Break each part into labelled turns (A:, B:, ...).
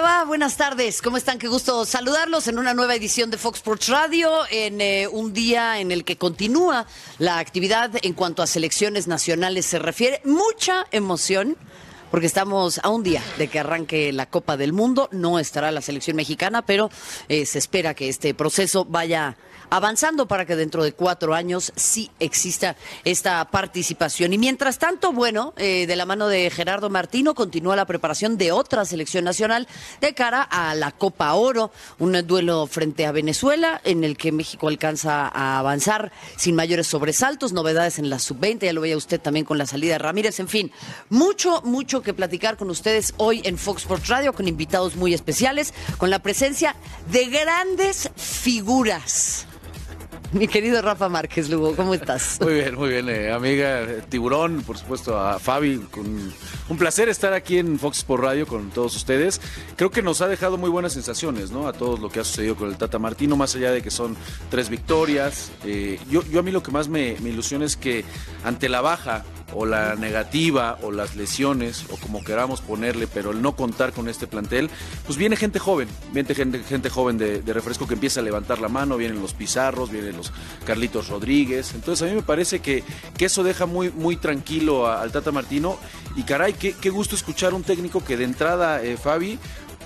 A: va? Buenas tardes. ¿Cómo están? Qué gusto saludarlos en una nueva edición de Fox Sports Radio, en eh, un día en el que continúa la actividad en cuanto a selecciones nacionales se refiere. Mucha emoción porque estamos a un día de que arranque la Copa del Mundo. No estará la selección mexicana, pero eh, se espera que este proceso vaya avanzando para que dentro de cuatro años sí exista esta participación. Y mientras tanto, bueno, eh, de la mano de Gerardo Martino continúa la preparación de otra selección nacional de cara a la Copa Oro, un duelo frente a Venezuela en el que México alcanza a avanzar sin mayores sobresaltos, novedades en la sub-20, ya lo veía usted también con la salida de Ramírez, en fin, mucho, mucho que platicar con ustedes hoy en Fox Sports Radio con invitados muy especiales, con la presencia de grandes figuras. Mi querido Rafa Márquez Lugo, ¿cómo estás?
B: Muy bien, muy bien, eh, amiga Tiburón, por supuesto a Fabi, con un placer estar aquí en Fox por Radio con todos ustedes. Creo que nos ha dejado muy buenas sensaciones, ¿no? A todo lo que ha sucedido con el Tata Martino, más allá de que son tres victorias. Eh, yo, yo a mí lo que más me ilusiona es que ante la baja o la negativa o las lesiones o como queramos ponerle, pero el no contar con este plantel, pues viene gente joven, viene gente, gente joven de, refresco que empieza a levantar la mano, vienen los Pizarros, vienen los Carlitos Rodríguez, entonces a mí me parece que, que eso deja muy, muy tranquilo al Tata Martino. Y caray, qué, qué gusto escuchar un técnico que de entrada, eh, Fabi,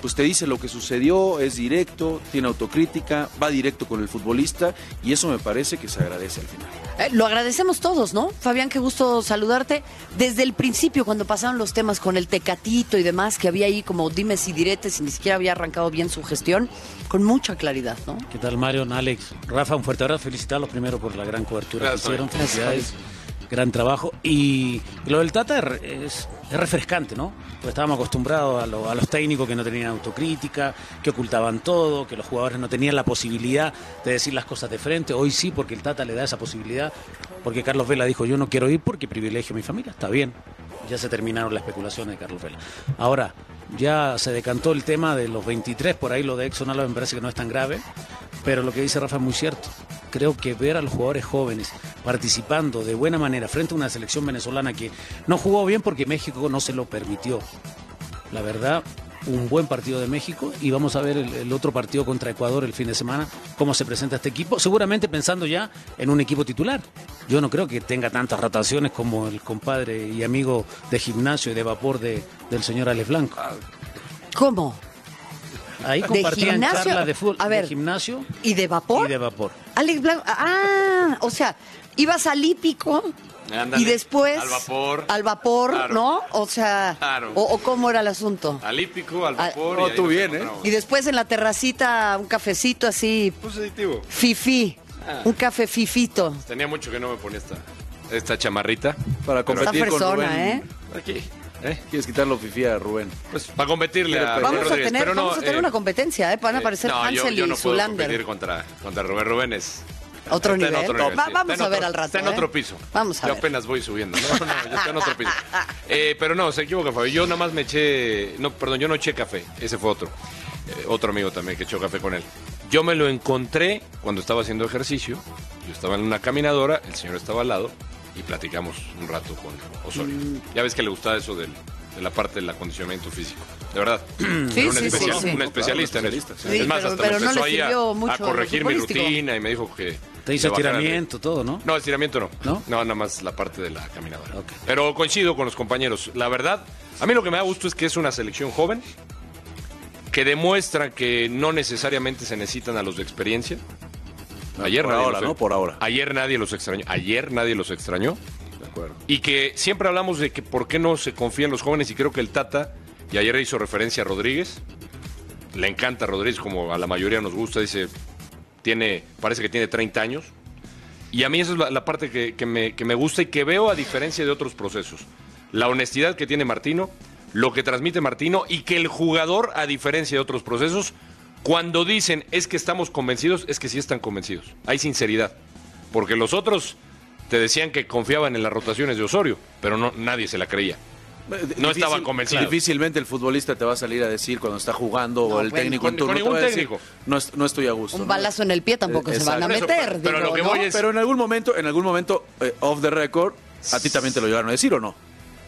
B: pues te dice lo que sucedió, es directo, tiene autocrítica, va directo con el futbolista y eso me parece que se agradece al final.
A: Eh, lo agradecemos todos, ¿no? Fabián, qué gusto saludarte. Desde el principio, cuando pasaron los temas con el tecatito y demás, que había ahí como dimes y diretes y ni siquiera había arrancado bien su gestión, con mucha claridad, ¿no?
C: ¿Qué tal, Mario, Alex? Rafa, un fuerte abrazo. Felicitarlos primero por la gran cobertura que hicieron. Felicidades gran trabajo. Y lo del Tata es, refrescante, ¿no? Porque estábamos acostumbrados a, los técnicos que no tenían autocrítica, que ocultaban todo, que los jugadores no tenían la posibilidad de decir las cosas de frente. Hoy sí, porque el Tata le da esa posibilidad. Porque Carlos Vela dijo, yo no quiero ir porque privilegio a mi familia. Está bien. Ya se terminaron las especulaciones de Carlos Vela. Ahora, ya se decantó el tema de los 23, por ahí lo de Exxon me parece que no es tan grave, pero lo que dice Rafa es muy cierto creo que ver a los jugadores jóvenes participando de buena manera frente a una selección venezolana que no jugó bien porque México no se lo permitió. La verdad, un buen partido de México y vamos a ver el, otro partido contra Ecuador el fin de semana, cómo se presenta este equipo, seguramente pensando ya en un equipo titular. Yo no creo que tenga tantas rotaciones como el compadre y amigo de gimnasio y de vapor de, del señor Alex Blanco.
A: ¿Cómo?
C: Ahí compartían charlas de fútbol, de gimnasio
A: y de vapor.
C: Y de vapor.
A: Alex Blanco, ah, o sea, ibas al hípico y después
D: al vapor,
A: al vapor, ¿no? O sea, o, cómo era el asunto.
D: Al hípico, al vapor.
B: no, tú bien, ¿eh?
A: Y después en la terracita un cafecito así.
D: Positivo.
A: Fifi, ah. un café fifito.
D: Tenía mucho que no me ponía esta, esta chamarrita
B: para competir con Rubén.
A: ¿eh?
B: Aquí. ¿Eh? ¿Quieres quitarlo Fifi a Rubén?
D: Pues para competirle a
A: vamos a tener, pero no, vamos a tener eh, una competencia, ¿eh? Van a eh, aparecer no, Hansel
D: yo, yo no
A: y
D: puedo competir contra, contra Rubén. Rubén es...
A: Otro nivel. vamos a ver al rato.
D: Está en otro piso.
A: Vamos a
D: yo
A: ver.
D: apenas voy subiendo. No, no, ya está en otro piso. pero no, se equivoca, Fabio. Yo nada más me eché. No, perdón, yo no eché café. Ese fue otro. otro amigo también que echó café con él. Yo me lo encontré cuando estaba haciendo ejercicio. Yo estaba en una caminadora, el señor estaba al lado y platicamos un rato con Osorio. Mm. Ya ves que le gustaba eso del, de la parte del acondicionamiento físico. De verdad.
A: Sí, un, sí, sí,
D: un especialista en eso. es más, hasta me empezó ahí a, corregir mi rutina y me dijo que.
C: Te hizo estiramiento, todo, ¿no?
D: No, estiramiento no. no. No, nada más la parte de la caminadora. Pero coincido con los compañeros. La verdad, a mí lo que me da gusto es que es una selección joven que demuestra que no necesariamente se necesitan a los de experiencia. Ayer
B: por ahora, ¿no? Por ahora.
D: Ayer nadie los extrañó. Ayer nadie los extrañó. Y que siempre hablamos de que por qué no se confían los jóvenes y creo que el Tata, y ayer hizo referencia a Rodríguez, le encanta a Rodríguez como a la mayoría nos gusta, dice, tiene, parece que tiene 30 años. Y a mí esa es la, parte que, me, que me gusta y que veo a diferencia de otros procesos. La honestidad que tiene Martino, lo que transmite Martino y que el jugador, a diferencia de otros procesos, cuando dicen es que estamos convencidos, es que sí están convencidos. Hay sinceridad. Porque los otros te decían que confiaban en las rotaciones de Osorio, pero no, nadie se la creía. No estaban convencidos.
B: Difícilmente el futbolista te va a salir a decir cuando está jugando o el técnico en turno.
D: ningún técnico.
B: no, estoy a gusto.
A: Un balazo en el pie tampoco se van a meter.
B: Pero, lo que voy es... pero en algún momento, en algún momento, eh, off the record, a ti también te lo llevaron a decir o no.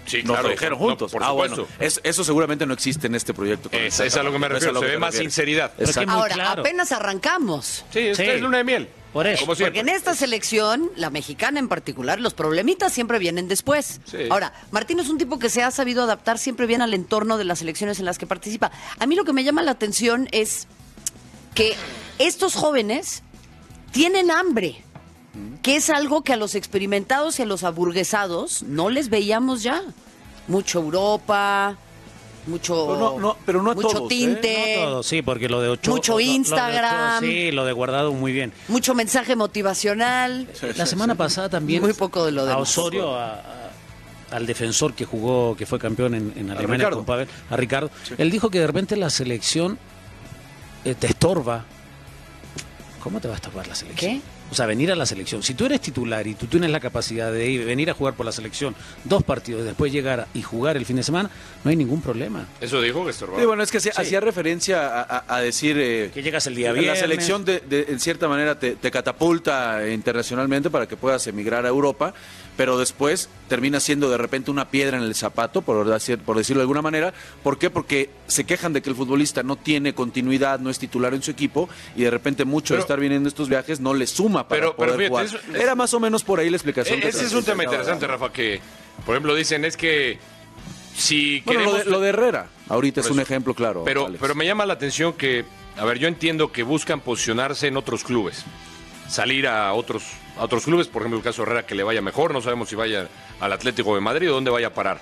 D: Sí,
B: Nos
D: claro,
B: lo dijeron
D: no,
B: juntos.
D: por
B: ah,
D: supuesto.
B: bueno, es- eso seguramente no existe en este proyecto. con
D: Es, es a lo que me refiero, se ve más sinceridad.
A: Ahora,
C: claro.
A: apenas arrancamos.
D: Sí. es luna de miel.
C: Por eso.
A: Porque en esta selección, la mexicana en particular, los problemitas siempre vienen después.
D: Sí.
A: Ahora, Martín es un tipo que se ha sabido adaptar siempre bien al entorno de las selecciones en las que participa. A mí lo que me llama la atención es que estos jóvenes tienen hambre, que es algo que a los experimentados y a los aburguesados no les veíamos ya. Mucho Europa, mucho,
B: Pero no- no- pero no a
A: mucho
B: todos, ¿eh?
A: tinte,
C: No todo, sí, porque lo de Ochoa.
A: Mucho
C: lo- lo de Ochoa,
A: Instagram.
C: sí, lo de guardado muy bien.
A: mucho mensaje motivacional.
C: La semana pasada también.
A: Muy poco de lo
C: A
A: demás.
C: Osorio, a- a- al defensor que jugó, que fue campeón en, en Alemania
B: Ricardo.
C: con Pavel, a Ricardo. Él dijo que de repente la selección eh, te estorba. ¿Cómo te va a estorbar la selección?
A: ¿Qué?
C: O sea, venir a la selección. Si tú eres titular y tú tienes la capacidad de ir- venir a jugar por la selección dos partidos y después llegar y jugar el fin de semana, no hay ningún problema.
D: Eso dijo que estorbaba.
B: Sí, bueno, es que hacía- hacía referencia a, a- a decir eh,
C: Que llegas el día
B: la
C: viernes.
B: selección de, de- en cierta manera te, te catapulta internacionalmente para que puedas emigrar a Europa, pero después termina siendo de repente una piedra en el zapato, por, decir- por decirlo de alguna manera. ¿Por qué? Porque se quejan de que el futbolista no tiene continuidad, no es titular en su equipo y de repente mucho de estar viniendo estos viajes no le suma para
D: Pero- pero
B: poder
D: fíjate,
B: jugar.
D: eso-
B: Era más o menos por ahí la explicación.
D: E-
B: que
D: ese es un
B: te-
D: tema interesante. Rafa, que, por ejemplo, dicen es que si
B: Bueno, lo
D: queremos...
B: de, lo de Herrera, ahorita es un ejemplo claro.
D: Pero,
B: Alex.
D: pero me llama la atención que, a ver, yo entiendo que buscan posicionarse en otros clubes, salir a otros, a otros clubes, por ejemplo, el caso de Herrera que le vaya mejor, no sabemos si vaya al Atlético de Madrid o dónde vaya a parar.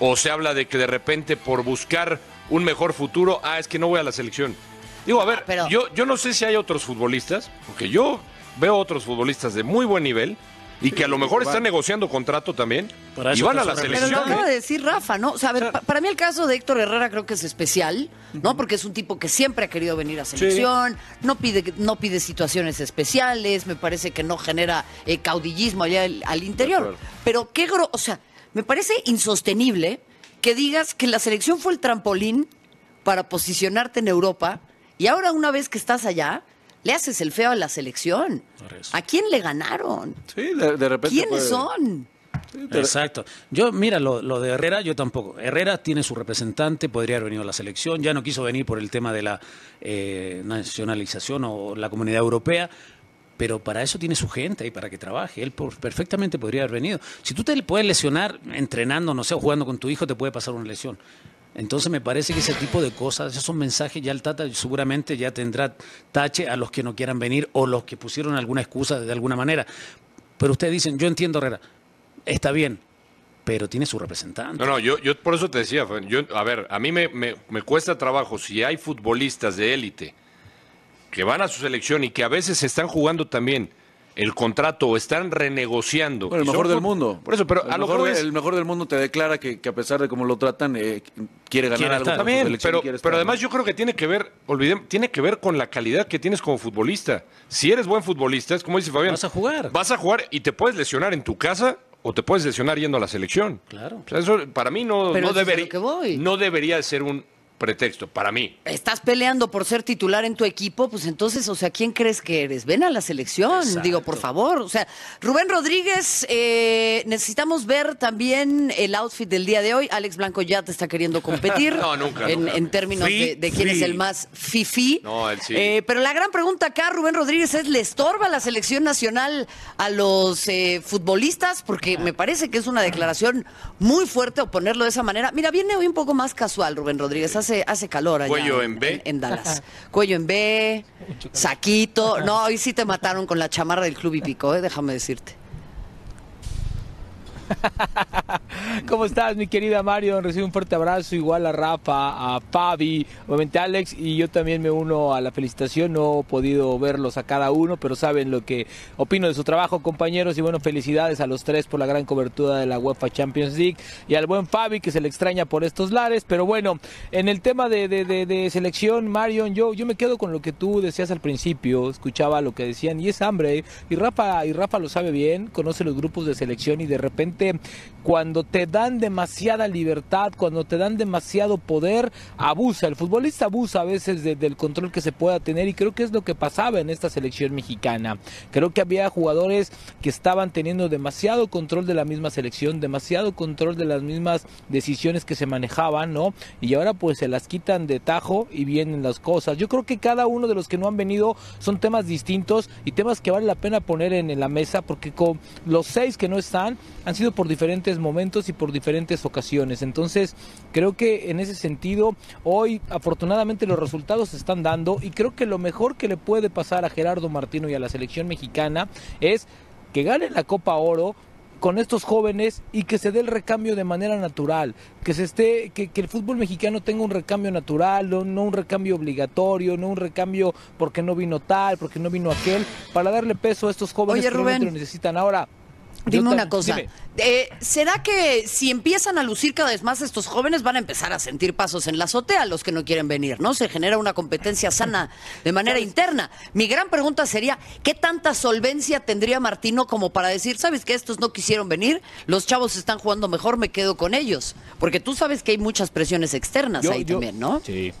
D: O se habla de que de repente por buscar un mejor futuro, ah, es que no voy a la selección. Digo, a ver,
A: Ah, pero-
D: yo, yo no sé si hay otros futbolistas, porque yo veo otros futbolistas de muy buen nivel y que a lo mejor están negociando contrato también
C: Para
D: y van a la
C: su
A: Pero lo
D: selección.
A: acaba de decir Rafa, ¿no? O sea, a ver, pa- para mí el caso de Héctor Herrera creo que es especial, ¿no? Porque es un tipo que siempre ha querido venir a selección, no pide no pide situaciones especiales, me parece que no genera eh, caudillismo allá al, al interior. Pero qué gro, o sea, me parece insostenible que digas que la selección fue el trampolín para posicionarte en Europa y ahora una vez que estás allá le haces el feo a la selección. ¿A quién le ganaron?
B: Sí, de, de repente.
A: ¿Quiénes
B: puede-
A: son?
C: Exacto. Yo, mira, lo, lo de Herrera, yo tampoco. Herrera tiene su representante, podría haber venido a la selección, ya no quiso venir por el tema de la eh, nacionalización o la comunidad europea, pero para eso tiene su gente y para que trabaje. Él por- perfectamente podría haber venido. Si tú te le puedes lesionar entrenando, no sé, o jugando con tu hijo, te puede pasar una lesión. Entonces me parece que ese tipo de cosas, esos mensajes, ya el Tata seguramente ya tendrá tache a los que no quieran venir o los que pusieron alguna excusa de alguna manera. Pero ustedes dicen, yo entiendo Herrera, está bien, pero tiene su representante.
D: No, no, yo, yo por eso te decía, yo, a ver, a mí me, me- me cuesta trabajo si hay futbolistas de élite que van a su selección y que a veces están jugando también el contrato o están renegociando.
B: Bueno, el mejor del mundo.
D: Por eso, pero
B: el
D: a lo
B: mejor,
D: que
B: de-
D: es-
B: el mejor del mundo te declara que, que a pesar de cómo lo tratan, eh, quiere ganar
C: Quiere
B: algo.
D: También, pero,
B: estar,
D: pero además
B: ¿no?
D: yo creo que tiene que ver, olvidemos, tiene que ver con la calidad que tienes como futbolista. Si eres buen futbolista, es como dice Fabián.
C: Vas a jugar.
D: Vas a jugar y te puedes lesionar en tu casa o te puedes lesionar yendo a la selección.
C: Claro.
D: O sea, eso para mí no, no, debería,
A: lo que voy.
D: no debería ser un pretexto, para mí.
A: estás peleando por ser titular en tu equipo, pues entonces, o sea, ¿quién crees que eres? Ven a la selección,
C: Exacto.
A: digo, por favor. O sea, Rubén Rodríguez, eh, necesitamos ver también el outfit del día de hoy. Alex Blanco ya te está queriendo competir.
D: No, nunca,
A: En,
D: nunca.
A: en términos de, de quién es el más fifi.
D: No, él sí.
A: Eh, pero la gran pregunta acá, Rubén Rodríguez, es, ¿le estorba la selección nacional a los eh, futbolistas? Porque me parece que es una declaración muy fuerte o ponerlo de esa manera. Mira, viene hoy un poco más casual, Rubén Rodríguez. Hace, hace calor allá
D: Cuello en B.
A: en Dallas. Cuello en B, saquito. No, hoy sí te mataron con la chamarra del Club Hípico, eh, déjame decirte.
E: ¿Cómo estás, mi querida Mario? Recibe un fuerte abrazo, igual a Rafa, a Fabi, obviamente a Alex, y yo también me uno a la felicitación. No he podido verlos a cada uno, pero saben lo que opino de su trabajo, compañeros. Y bueno, felicidades a los tres por la gran cobertura de la UEFA Champions League y al buen Fabi, que se le extraña por estos lares. Pero bueno, en el tema de, selección, Marion, yo, yo me quedo con lo que tú decías al principio. Escuchaba lo que decían, y es hambre. Y Rafa, y Rafa lo sabe bien, conoce los grupos de selección y de repente cuando te dan demasiada libertad, cuando te dan demasiado poder, abusa. El futbolista abusa a veces del control que se pueda tener y creo que es lo que pasaba en esta selección mexicana. Creo que había jugadores que estaban teniendo demasiado control de la misma selección, demasiado control de las mismas decisiones que se manejaban, ¿no? Y ahora pues se las quitan de tajo y vienen las cosas. Yo creo que cada uno de los que no han venido son temas distintos y temas que vale la pena poner en la mesa porque con los seis que no están han sido por diferentes momentos y por diferentes ocasiones. Entonces, creo que en ese sentido, hoy afortunadamente los resultados se están dando y creo que lo mejor que le puede pasar a Gerardo Martino y a la selección mexicana es que gane la Copa Oro con estos jóvenes y que se dé el recambio de manera natural, que se esté, que, el fútbol mexicano tenga un recambio natural, no, no, un recambio obligatorio, no un recambio porque no vino tal, porque no vino aquel, para darle peso a estos jóvenes que lo necesitan. Ahora,
A: Dime una cosa. Eh, ¿Será que si empiezan a lucir cada vez más estos jóvenes van a empezar a sentir pasos en la azotea los que no quieren venir, ¿no? Se genera una competencia sana de manera interna. Mi gran pregunta sería, ¿qué tanta solvencia tendría Martino como para decir, sabes que estos no quisieron venir, los chavos están jugando mejor, me quedo con ellos? Porque tú sabes que hay muchas presiones externas ahí también, ¿no?
E: Sí.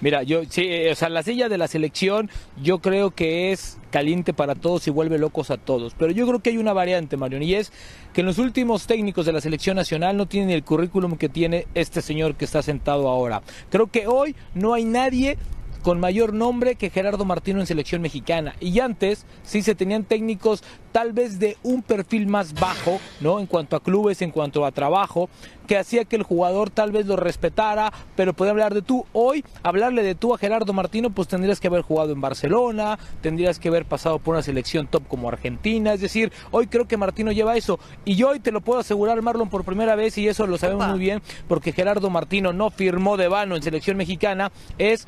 E: Mira, yo sí, o sea, la silla de la selección yo creo que es caliente para todos y vuelve locos a todos. Pero yo creo que hay una variante, Marion, y es que los últimos técnicos de la selección nacional no tienen el currículum que tiene este señor que está sentado ahora. Creo que hoy no hay nadie con mayor nombre que Gerardo Martino en selección mexicana. Y antes sí se tenían técnicos tal vez de un perfil más bajo, ¿no? En cuanto a clubes, en cuanto a trabajo, que hacía que el jugador tal vez lo respetara, pero podía hablar de tú. Hoy, hablarle de tú a Gerardo Martino, pues tendrías que haber jugado en Barcelona, tendrías que haber pasado por una selección top como Argentina. Es decir, hoy creo que Martino lleva eso. Y yo hoy te lo puedo asegurar, Marlon, por primera vez, y eso lo sabemos muy bien, porque Gerardo Martino no firmó de vano en selección mexicana, es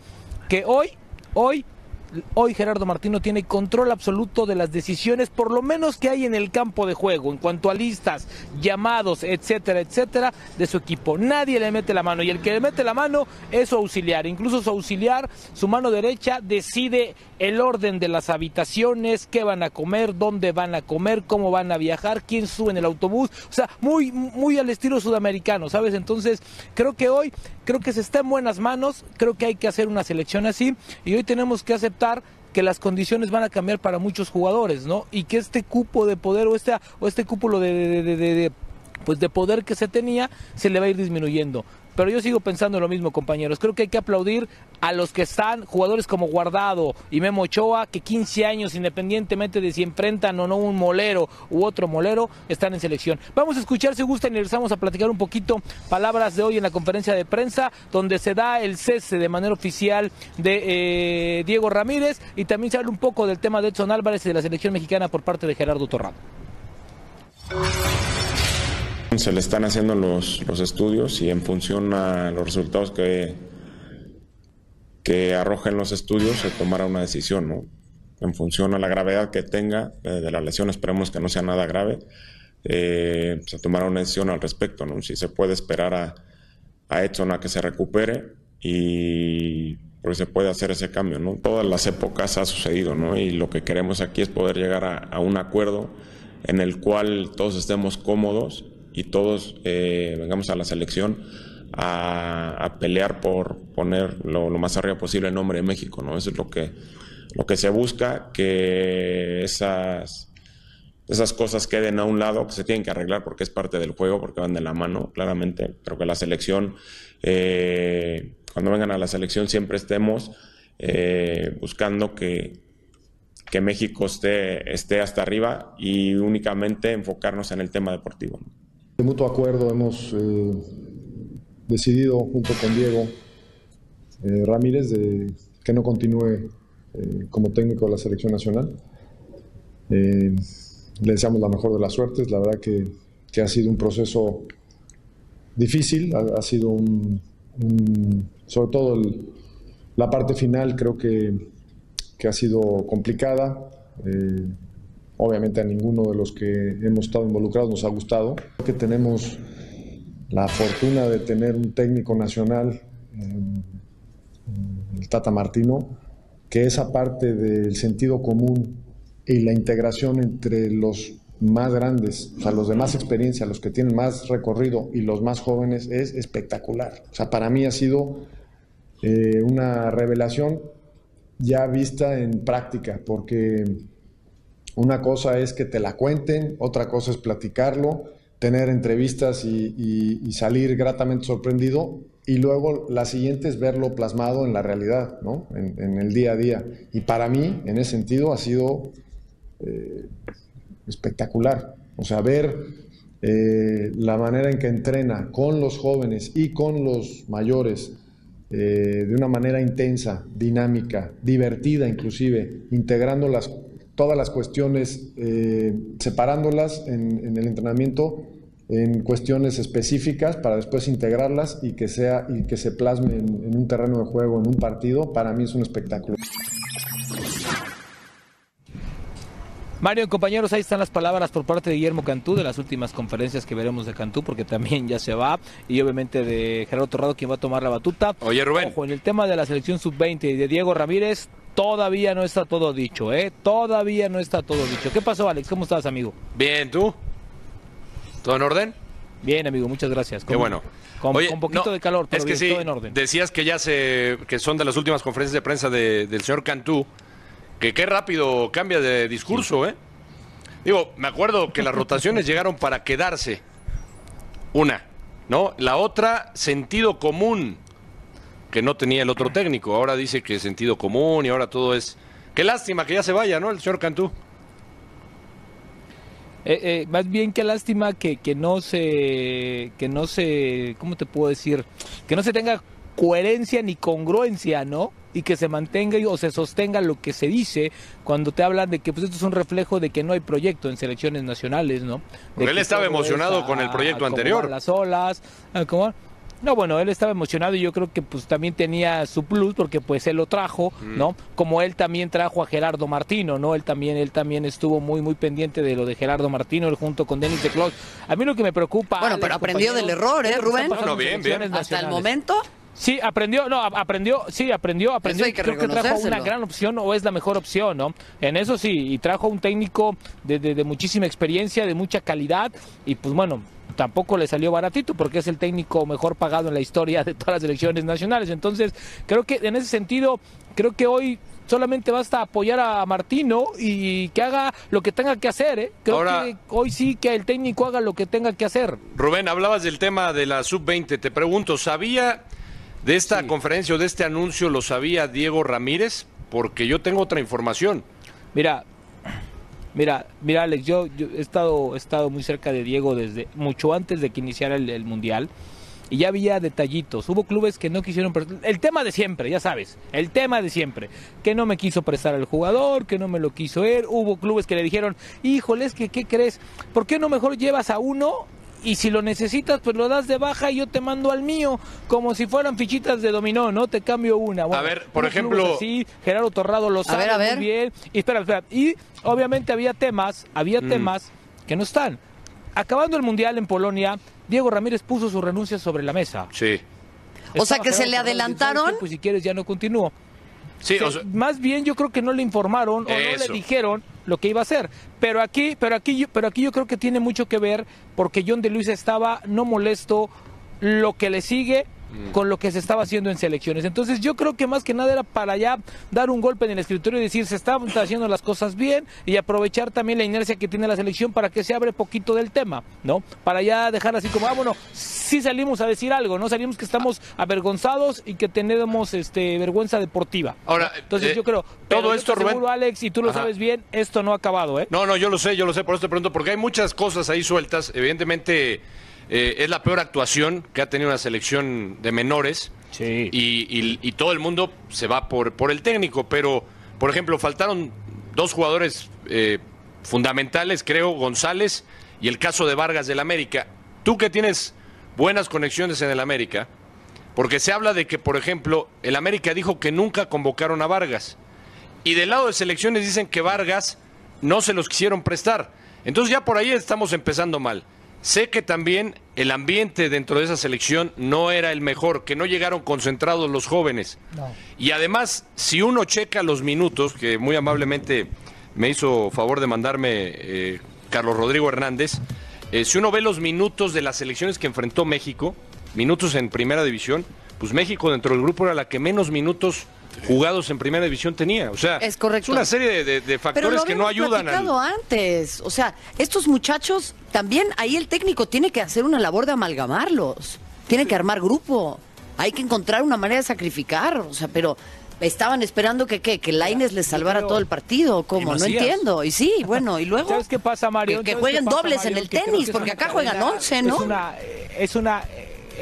E: que hoy, hoy hoy Gerardo Martino tiene control absoluto de las decisiones, por lo menos que hay en el campo de juego, en cuanto a listas, llamados, etcétera, etcétera, de su equipo. Nadie le mete la mano y el que le mete la mano es su auxiliar. Incluso su auxiliar, su mano derecha, decide el orden de las habitaciones, qué van a comer, dónde van a comer, cómo van a viajar, quién sube en el autobús. O sea, muy, muy al estilo sudamericano, ¿sabes? Entonces, creo que hoy, creo que se está en buenas manos, creo que hay que hacer una selección así y hoy tenemos que aceptar que las condiciones van a cambiar para muchos jugadores, ¿no? Y que este cupo de poder o este, o este cúpulo de, de, pues de poder que se tenía se le va a ir disminuyendo. Pero yo sigo pensando lo mismo, compañeros. Creo que hay que aplaudir a los que están, jugadores como Guardado y Memo Ochoa, que 15 años, independientemente de si enfrentan o no un molero u otro molero, están en selección. Vamos a escuchar, si gusta, y regresamos a platicar un poquito palabras de hoy en la conferencia de prensa, donde se da el cese de manera oficial de eh, Diego Ramírez y también se habla un poco del tema de Edson Álvarez y de la selección mexicana por parte de Gerardo Torrado.
F: Se le están haciendo los, los estudios y en función a los resultados que, que arrojen los estudios se tomará una decisión, ¿no? En función a la gravedad que tenga eh, de la lesión, esperemos que no sea nada grave, eh, se tomará una decisión al respecto, ¿no? Si se puede esperar a, a Edson a que se recupere y pues se puede hacer ese cambio, ¿no? Todas las épocas ha sucedido, ¿no? Y lo que queremos aquí es poder llegar a, a un acuerdo en el cual todos estemos cómodos y todos eh, vengamos a la selección a, pelear por poner lo, más arriba posible el nombre de México, ¿no? Eso es lo que, lo que se busca, que esas, esas cosas queden a un lado, que se tienen que arreglar porque es parte del juego, porque van de la mano, claramente. Pero que la selección, eh, cuando vengan a la selección, siempre estemos eh, buscando que, que México esté, esté hasta arriba y únicamente enfocarnos en el tema deportivo.
G: De mutuo acuerdo hemos eh, decidido junto con Diego eh, Ramírez de que no continúe eh, como técnico de la selección nacional. le deseamos la mejor de las suertes, la verdad que, que ha sido un proceso difícil, ha, sido un, sobre todo la parte final creo que, que ha sido complicada. Obviamente a ninguno de los que hemos estado involucrados nos ha gustado. Creo que tenemos la fortuna de tener un técnico nacional, el Tata Martino, que esa parte del sentido común y la integración entre los más grandes, o sea, los de más experiencia, los que tienen más recorrido y los más jóvenes, es espectacular. O sea, para mí ha sido eh, una revelación ya vista en práctica, porque una cosa es que te la cuenten, otra cosa es platicarlo, tener entrevistas y, salir gratamente sorprendido, y luego la siguiente es verlo plasmado en la realidad, ¿no? en, el día a día. Y para mí, en ese sentido, ha sido eh, espectacular. O sea, ver eh, la manera en que entrena con los jóvenes y con los mayores eh, de una manera intensa, dinámica, divertida inclusive, integrando las, todas las cuestiones, eh, separándolas en, el entrenamiento en cuestiones específicas para después integrarlas y que sea y que se plasme en un terreno de juego, en un partido, para mí es un espectáculo.
E: Mario, compañeros, ahí están las palabras por parte de Guillermo Cantú de las últimas conferencias que veremos de Cantú, porque también ya se va, y obviamente de Gerardo Torrado, quien va a tomar la batuta.
D: Oye, Rubén.
E: Ojo, en el tema de la selección sub-20 y de Diego Ramírez, todavía no está todo dicho, ¿eh? Todavía no está todo dicho. ¿Qué pasó, Alex? ¿Cómo estás, amigo?
D: Bien, ¿tú? ¿Todo en orden?
E: Bien, amigo, muchas gracias.
D: Qué bueno.
E: Con, un poquito de calor, pero
D: es que sí,
E: todo en orden.
D: Decías que ya se, que son de las últimas conferencias de prensa del señor Cantú, que qué rápido cambia de discurso, ¿eh? Digo, me acuerdo que las rotaciones llegaron para quedarse. Una, ¿no? La otra, sentido común, que no tenía el otro técnico. Ahora dice que sentido común y ahora todo es... Qué lástima que ya se vaya, ¿no? El señor Cantú.
E: Eh, eh, más bien qué lástima que, que no se... Que no se... ¿Cómo te puedo decir? Que no se tenga coherencia ni congruencia, ¿no? y que se mantenga o se sostenga lo que se dice cuando te hablan de que pues esto es un reflejo de que no hay proyecto en selecciones nacionales, ¿no?
D: él estaba emocionado con el proyecto anterior.
E: Las olas, como no, bueno, él estaba emocionado y yo creo que pues también tenía su plus porque pues él lo trajo, mm. ¿no? Como él también trajo a Gerardo Martino, ¿no? Él también él también estuvo muy muy pendiente de lo de Gerardo Martino él junto con Denis de Clos. A mí lo que me preocupa
A: Bueno, pero aprendió del error, ¿eh, Rubén?
D: No, bien, bien.
A: Hasta el momento
E: Sí, aprendió, no, aprendió, sí, aprendió, aprendió. Creo que trajo una gran opción o es la mejor opción, ¿no? En eso sí, y trajo un técnico de, de, muchísima experiencia, de mucha calidad, y pues bueno, tampoco le salió baratito porque es el técnico mejor pagado en la historia de todas las elecciones nacionales. Entonces, creo que en ese sentido, creo que hoy solamente basta apoyar a Martino y que haga lo que tenga que hacer. ¿eh? Creo que hoy sí que el técnico haga lo que tenga que hacer.
D: Rubén, hablabas del tema de la sub-20. Te pregunto, ¿sabía de esta conferencia o de este anuncio lo sabía Diego Ramírez? Porque yo tengo otra información.
E: Mira, mira, mira Alex, yo, he, estado, he estado muy cerca de Diego desde mucho antes de que iniciara el, Mundial y ya había detallitos. Hubo clubes que no quisieron el tema de siempre, ya sabes, el tema de siempre, que no me quiso prestar al jugador, que no me lo quiso él. Hubo clubes que le dijeron, híjole, es que ¿qué crees? ¿Por qué no mejor llevas a uno y si lo necesitas, pues lo das de baja y yo te mando al mío, como si fueran fichitas de dominó, ¿no? Te cambio una.
D: a ver, por ejemplo.
E: Sí, Gerardo Torrado lo sabe muy bien. Y espera, espera. Y obviamente había temas, había mm. temas que no están. Acabando el Mundial en Polonia, Diego Ramírez puso su renuncia sobre la mesa.
D: Sí.
A: o sea que se le adelantaron.
E: Pues si quieres ya no continúo. Sí, más bien yo creo que no le informaron o no le dijeron lo que iba a hacer. Pero aquí, pero aquí, pero aquí yo creo que tiene mucho que ver porque John de Luis estaba no molesto lo que le sigue. Con lo que se estaba haciendo en selecciones. Entonces yo creo que más que nada era para ya dar un golpe en el escritorio y decir se están haciendo las cosas bien y aprovechar también la inercia que tiene la selección para que se abre poquito del tema, ¿no? Para ya dejar así como, ah, bueno, sí salimos a decir algo, ¿no? Salimos que estamos avergonzados y que tenemos este vergüenza deportiva.
D: Ahora,
E: entonces eh, yo creo,
D: todo esto,
E: Rubén, Alex, y tú lo sabes bien, esto no ha acabado, ¿eh?
D: No, no, yo lo sé, yo lo sé, por eso te pregunto, porque hay muchas cosas ahí sueltas, evidentemente eh, es la peor actuación que ha tenido una selección de menores. Y, todo el mundo se va por, por el técnico, pero, por ejemplo, faltaron dos jugadores eh, fundamentales, creo, González y el caso de Vargas del América. Tú que tienes buenas conexiones en el América, porque se habla de que, por ejemplo, el América dijo que nunca convocaron a Vargas. Y del lado de selecciones dicen que Vargas no se los quisieron prestar. Entonces ya por ahí estamos empezando mal. Sé que también el ambiente dentro de esa selección no era el mejor, que no llegaron concentrados los jóvenes. Y además, si uno checa los minutos, que muy amablemente me hizo favor de mandarme eh, Carlos Rodrigo Hernández. Eh, si uno ve los minutos de las selecciones que enfrentó México, minutos en primera división, pues México dentro del grupo era la que menos minutos jugados en primera división tenía. O sea,
A: Es correcto.
D: una serie de, de factores que no ayudan
A: al...
D: al...
A: antes. O sea, estos muchachos, también ahí el técnico tiene que hacer una labor de amalgamarlos. Tiene que armar grupo. Hay que encontrar una manera de sacrificar. O sea, pero estaban esperando que ¿qué? que Laines les salvara todo el partido. ¿Cómo? No entiendo. Y sí, bueno, y luego.
E: ¿Sabes qué pasa, Mario?
A: Que, jueguen dobles en el tenis, porque acá juegan 11, ¿no?
E: Es una. Es una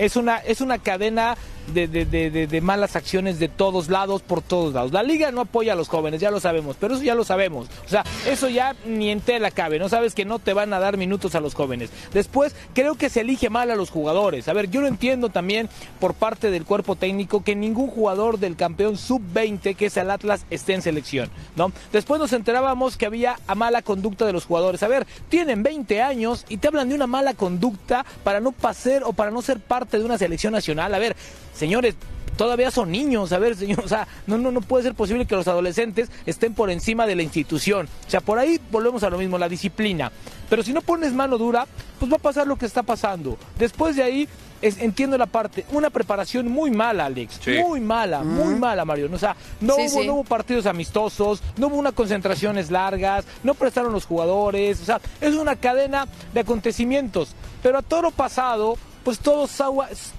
E: es una, es una cadena de, de, de, de, malas acciones de todos lados, por todos lados. La liga no apoya a los jóvenes, ya lo sabemos, pero eso ya lo sabemos. O sea, eso ya ni en tela cabe, no sabes que no te van a dar minutos a los jóvenes. Después, creo que se elige mal a los jugadores. A ver, yo lo entiendo también por parte del cuerpo técnico que ningún jugador del campeón sub-20, que es el Atlas, esté en selección, ¿no? Después nos enterábamos que había a mala conducta de los jugadores. A ver, tienen 20 años y te hablan de una mala conducta para no pasar o para no ser parte de una selección nacional. A ver, señores, todavía son niños, a ver, señor, o sea, no, no, no puede ser posible que los adolescentes estén por encima de la institución. O sea, por ahí volvemos a lo mismo, la disciplina. Pero si no pones mano dura, pues va a pasar lo que está pasando. Después de ahí, entiendo la parte, una preparación muy mala, Alex, muy mala, muy mala, Mario. O sea, no, hubo, no hubo partidos amistosos, no hubo unas concentraciones largas, no prestaron los jugadores, o sea, es una cadena de acontecimientos. Pero a todo lo pasado, pues todo,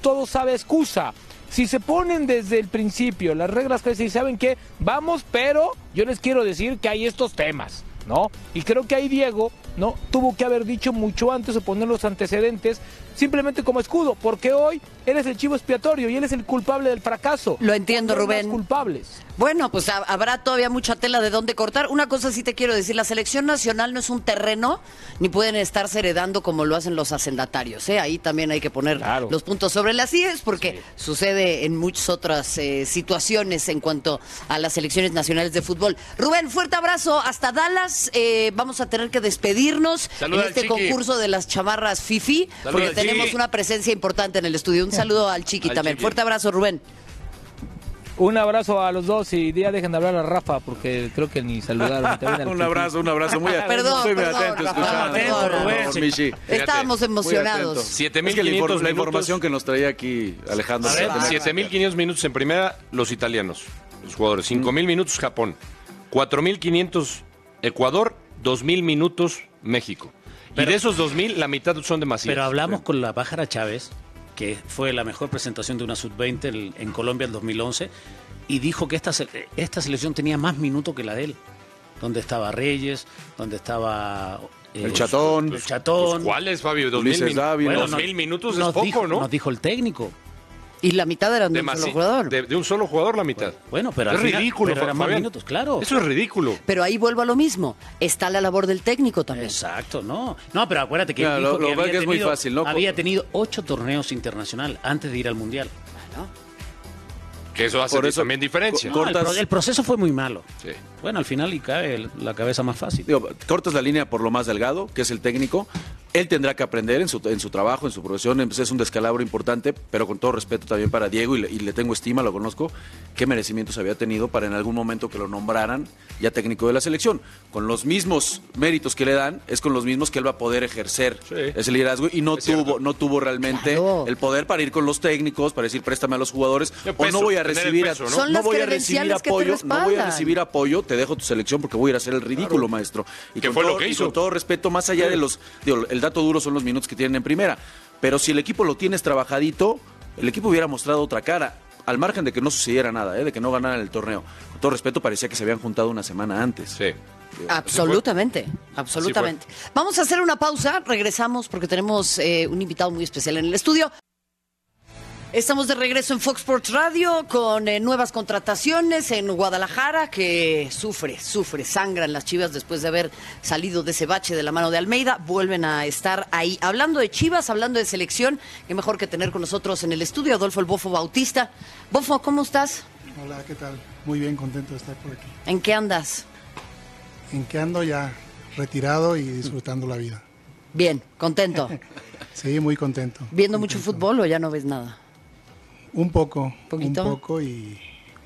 E: todo sabe excusa. Si se ponen desde el principio las reglas que saben que vamos, pero yo les quiero decir que hay estos temas, ¿no? Y creo que ahí Diego, ¿no? Tuvo que haber dicho mucho antes o poner los antecedentes simplemente como escudo, porque hoy él es el chivo expiatorio y él es el culpable del fracaso.
A: Lo entiendo, Rubén.
E: culpables.
A: Bueno, pues habrá todavía mucha tela de dónde cortar. Una cosa sí te quiero decir, la selección nacional no es un terreno, ni pueden estarse heredando como lo hacen los hacendatarios. ¿eh? Ahí también hay que poner los puntos sobre las IES, porque sucede en muchas otras eh, situaciones en cuanto a las selecciones nacionales de fútbol. Rubén, fuerte abrazo hasta Dallas. Eh, vamos a tener que despedirnos en este concurso de las chamarras Fifi, porque tenemos una presencia importante en el estudio. Un saludo al Chiqui también. Fuerte abrazo, Rubén.
E: Un abrazo a los dos y ya dejen de hablar a Rafa porque creo que ni saludaron.
B: un abrazo, un abrazo muy atento.
A: Perdón, muy atento escuchando. Estábamos emocionados.
D: 7.500
B: la, información que nos traía aquí Alejandro.
D: 7.500 minutos en primera los italianos, los jugadores. 5.000 minutos Japón. 4.500 Ecuador. 2.000 minutos México. Y de esos 2.000, la mitad son de
C: Pero hablamos con la Pájara Chávez que fue la mejor presentación de una sub-20 en Colombia en 2011, y dijo que esta, esta selección tenía más minutos que la de él. Donde estaba Reyes, donde estaba
B: el eh, chatón.
D: El chatón. Pues, ¿Cuál es, Fabio? ¿Dos mil, minutos es poco, ¿no?
C: Nos dijo el técnico.
A: Y la mitad eran de un solo jugador.
D: De, un solo jugador la mitad.
C: Bueno, pero es ridículo. Pero más minutos, claro.
D: Eso es ridículo.
A: Pero ahí vuelvo a lo mismo. Está la labor del técnico también.
C: Exacto, no. No, pero acuérdate que,
B: lo,
C: que,
B: había, tenido, es muy fácil, ¿no?
C: había tenido ocho torneos internacionales antes de ir al mundial.
D: Que eso hace eso, también diferencia.
C: el, proceso fue muy malo. Sí. Bueno, al final y cae la cabeza más fácil.
B: cortas la línea por lo más delgado, que es el técnico, él tendrá que aprender en su, en su trabajo, en su profesión. Es un descalabro importante, pero con todo respeto también para Diego, y le, tengo estima, lo conozco, qué merecimientos había tenido para en algún momento que lo nombraran ya técnico de la selección. Con los mismos méritos que le dan, es con los mismos que él va a poder ejercer ese liderazgo y no tuvo, no tuvo realmente el poder para ir con los técnicos, para decir préstame a los jugadores, o no voy a recibir, ¿no? voy a recibir apoyo, no voy a recibir apoyo, te dejo tu selección porque voy a ir a hacer el ridículo, maestro.
D: Y ¿Qué fue lo que hizo?
B: con todo respeto, más allá de los, el dato duro son los minutos que tienen en primera. Pero si el equipo lo tienes trabajadito, el equipo hubiera mostrado otra cara. Al margen de que no sucediera nada, ¿eh? de que no ganaran el torneo. Con todo respeto, parecía que se habían juntado una semana antes.
D: Sí.
A: Absolutamente, absolutamente. Vamos a hacer una pausa, regresamos porque tenemos eh, un invitado muy especial en el estudio. Estamos de regreso en Fox Sports Radio con eh, nuevas contrataciones en Guadalajara que sufre, sufre, sangran las Chivas después de haber salido de ese bache de la mano de Almeida. Vuelven a estar ahí. Hablando de Chivas, hablando de selección, qué mejor que tener con nosotros en el estudio Adolfo el Bofo Bautista. Bofo, ¿cómo estás?
H: Hola, ¿qué tal? Muy bien, contento de estar por aquí.
A: ¿En qué andas?
H: En qué ando ya retirado y disfrutando la vida.
A: Bien, contento.
H: sí, muy contento.
A: ¿Viendo mucho fútbol o ya no ves nada?
H: Un poco, un poco y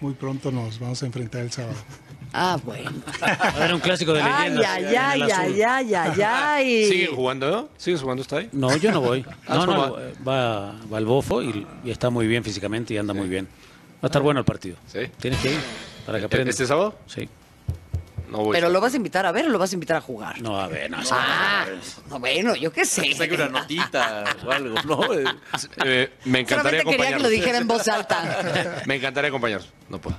H: muy pronto nos vamos a enfrentar el sábado.
A: Ah, bueno.
C: Era un clásico de leyendas.
A: ay, ay, ay, ay, ay, ay.
D: ¿Siguen jugando? no? ¿Sigues jugando hasta ahí?
C: No, yo no voy.
D: Ah,
C: No,
D: ¿cómo
C: no, va, va al bofo y, y está muy bien físicamente y anda muy bien. Va a estar bueno el partido.
D: Sí.
C: Tienes que ir para que aprendas.
D: ¿Este sábado?
C: Sí.
D: No voy.
A: Pero lo vas a invitar a ver o lo vas a invitar a jugar.
C: No, a ver, no.
A: Ah, no, bueno, yo qué sé.
B: Saque una notita o algo, ¿no? Eh,
D: me encantaría
A: Solamente quería que lo dijera en voz alta.
D: Me encantaría acompañarlos. No puedo.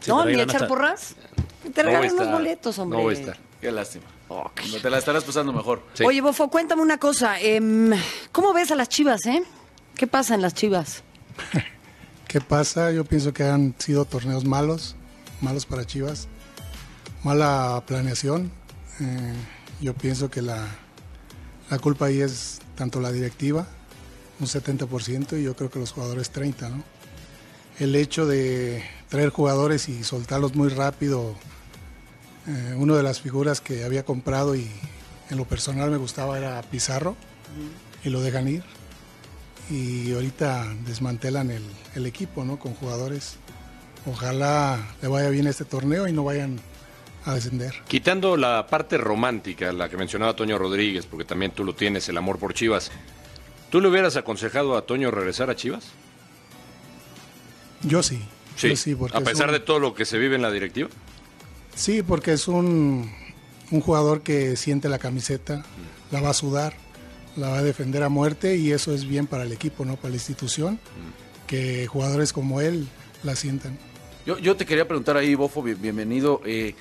C: Sí,
A: no, ni echar porras. Te unos
D: estar.
A: boletos, hombre.
D: No voy a estar.
B: Qué lástima. No te la estarás pasando mejor.
D: Sí.
A: Oye, Bofo, cuéntame una cosa. em, ¿Cómo ves a las chivas, eh? ¿Qué pasa en las chivas?
H: ¿Qué pasa? Yo pienso que han sido torneos malos, malos para Chivas, mala planeación. Eh, yo pienso que la, la culpa ahí es tanto la directiva, un 70%, y yo creo que los jugadores 30%, ¿no? El hecho de traer jugadores y soltarlos muy rápido, eh, una de las figuras que había comprado y en lo personal me gustaba era Pizarro, y lo dejan ir y ahorita desmantelan el, el equipo, ¿no? Con jugadores. Ojalá le vaya bien este torneo y no vayan a descender.
D: Quitando la parte romántica, la que mencionaba Toño Rodríguez, porque también tú lo tienes, el amor por Chivas. ¿Tú le hubieras aconsejado a Toño regresar a Chivas?
H: Yo sí.
D: Sí.
H: yo sí, porque
D: a
H: es
D: pesar
H: un-
D: de todo lo que se vive en la directiva.
H: Sí, porque es un, un jugador que siente la camiseta, la va a sudar, la va a defender a muerte y eso es bien para el equipo, ¿no? Para la institución, que jugadores como él la sientan.
B: Yo, te quería preguntar ahí, Bofo, bien- bienvenido. eh,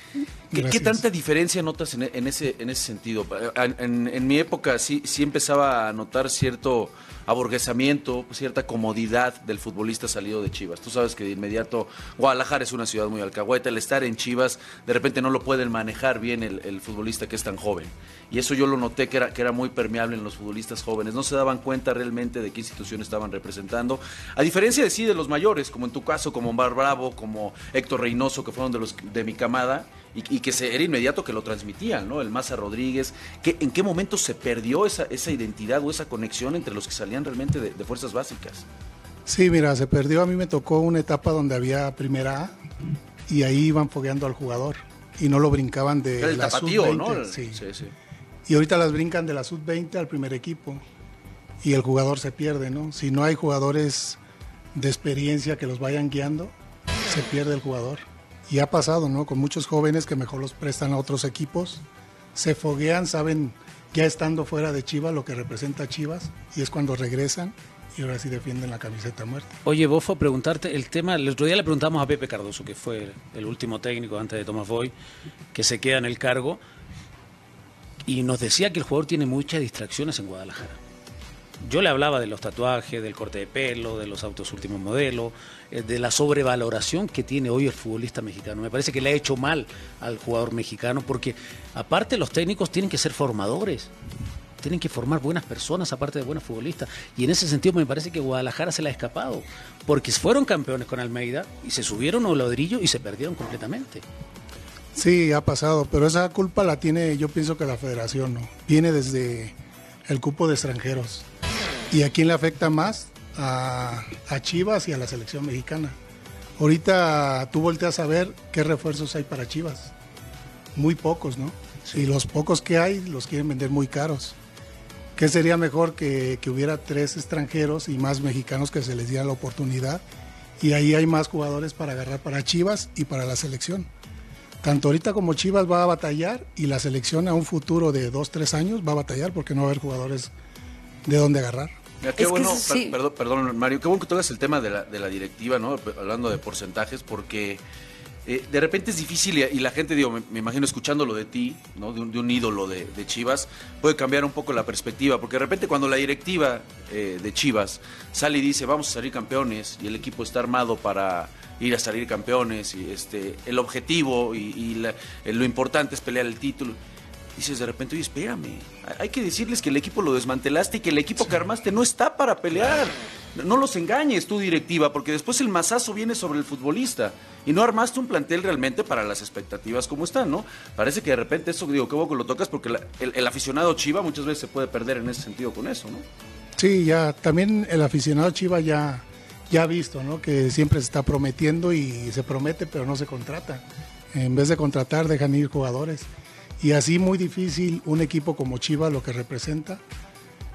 B: ¿qué, qué tanta diferencia notas en, en ese, en ese sentido? En, en- en mi época sí, sí empezaba a notar cierto aborguesamiento, cierta comodidad del futbolista salido de Chivas. Tú sabes que de inmediato Guadalajara es una ciudad muy alcahueta, el estar en Chivas de repente no lo pueden manejar bien el, el futbolista que es tan joven. Y eso yo lo noté que era, que era muy permeable en los futbolistas jóvenes. No se daban cuenta realmente de qué institución estaban representando. A diferencia de sí de los mayores, como en tu caso, como Omar Bravo, como Héctor Reynoso, que fueron de los de mi camada, y, y que se, era inmediato que lo transmitían, ¿no? El Maza Rodríguez. ¿Qué, ¿En qué momento se perdió esa, esa identidad o esa conexión entre los que salían realmente de, de fuerzas básicas?
H: Sí, mira, se perdió. A mí me tocó una etapa donde había primera A y ahí iban fogueando al jugador y no lo brincaban de
B: el
H: la
B: tapatío,
H: sub-20.
B: ¿no?
H: Sí.
B: sí, sí.
H: Y ahorita las brincan de la sub-20 al primer equipo y el jugador se pierde, ¿no? Si no hay jugadores de experiencia que los vayan guiando, se pierde el jugador. Y ha pasado, ¿no? Con muchos jóvenes que mejor los prestan a otros equipos, se foguean, saben ya estando fuera de Chivas lo que representa Chivas y es cuando regresan y ahora sí defienden la camiseta a muerte.
C: Oye, Bofo, preguntarte el tema. El otro día le preguntamos a Pepe Cardoso, que fue el último técnico antes de Tomás Boy, que se queda en el cargo, y nos decía que el jugador tiene muchas distracciones en Guadalajara. Yo le hablaba de los tatuajes, del corte de pelo, de los autos últimos modelos, eh, de la sobrevaloración que tiene hoy el futbolista mexicano. Me parece que le ha hecho mal al jugador mexicano porque aparte los técnicos tienen que ser formadores. Tienen que formar buenas personas aparte de buenos futbolistas. Y en ese sentido me parece que Guadalajara se le ha escapado. Porque fueron campeones con Almeida y se subieron a un ladrillo y se perdieron completamente.
H: Sí, ha pasado, pero esa culpa la tiene, yo pienso que la federación, ¿no? Viene desde el cupo de extranjeros. ¿Y a quién le afecta más? A, a Chivas y a la selección mexicana. Ahorita tú volteas a ver qué refuerzos hay para Chivas. Muy pocos, ¿no? Y los pocos que hay los quieren vender muy caros. ¿Qué sería mejor que, que hubiera tres extranjeros y más mexicanos que se les diera la oportunidad? Y ahí hay más jugadores para agarrar para Chivas y para la selección. Tanto ahorita como Chivas va a batallar y la selección a un futuro de dos, tres años va a batallar porque no va a haber jugadores de dónde agarrar.
B: Mira, qué
A: Es que
B: bueno,
A: eso sí.
B: per- perdón, perdón, Mario, qué bueno que tocas el tema de la, de la directiva, ¿no? Hablando de porcentajes, porque eh, de repente es difícil y, y la gente, digo, me, me imagino escuchándolo de ti, ¿no? De un, de un ídolo de, de Chivas, puede cambiar un poco la perspectiva, porque de repente cuando la directiva eh, de Chivas sale y dice, vamos a salir campeones, y el equipo está armado para ir a salir campeones, y este el objetivo y, y la- lo importante es pelear el título. Dices de repente, oye, espérame, hay- que decirles que el equipo lo desmantelaste y que el equipo que armaste no está para pelear. No los engañes tú, directiva, porque después el mazazo viene sobre el futbolista. Y no armaste un plantel realmente para las expectativas como están, ¿no? Parece que de repente eso, digo, qué que lo tocas, porque el aficionado chiva muchas veces se puede perder en ese sentido con eso, ¿no?
H: Sí, ya también el aficionado Chiva ya, ya ha visto, ¿no? Que siempre se está prometiendo y se promete pero no se contrata. En vez de contratar, dejan ir jugadores. Y así muy difícil un equipo como Chivas, lo que representa,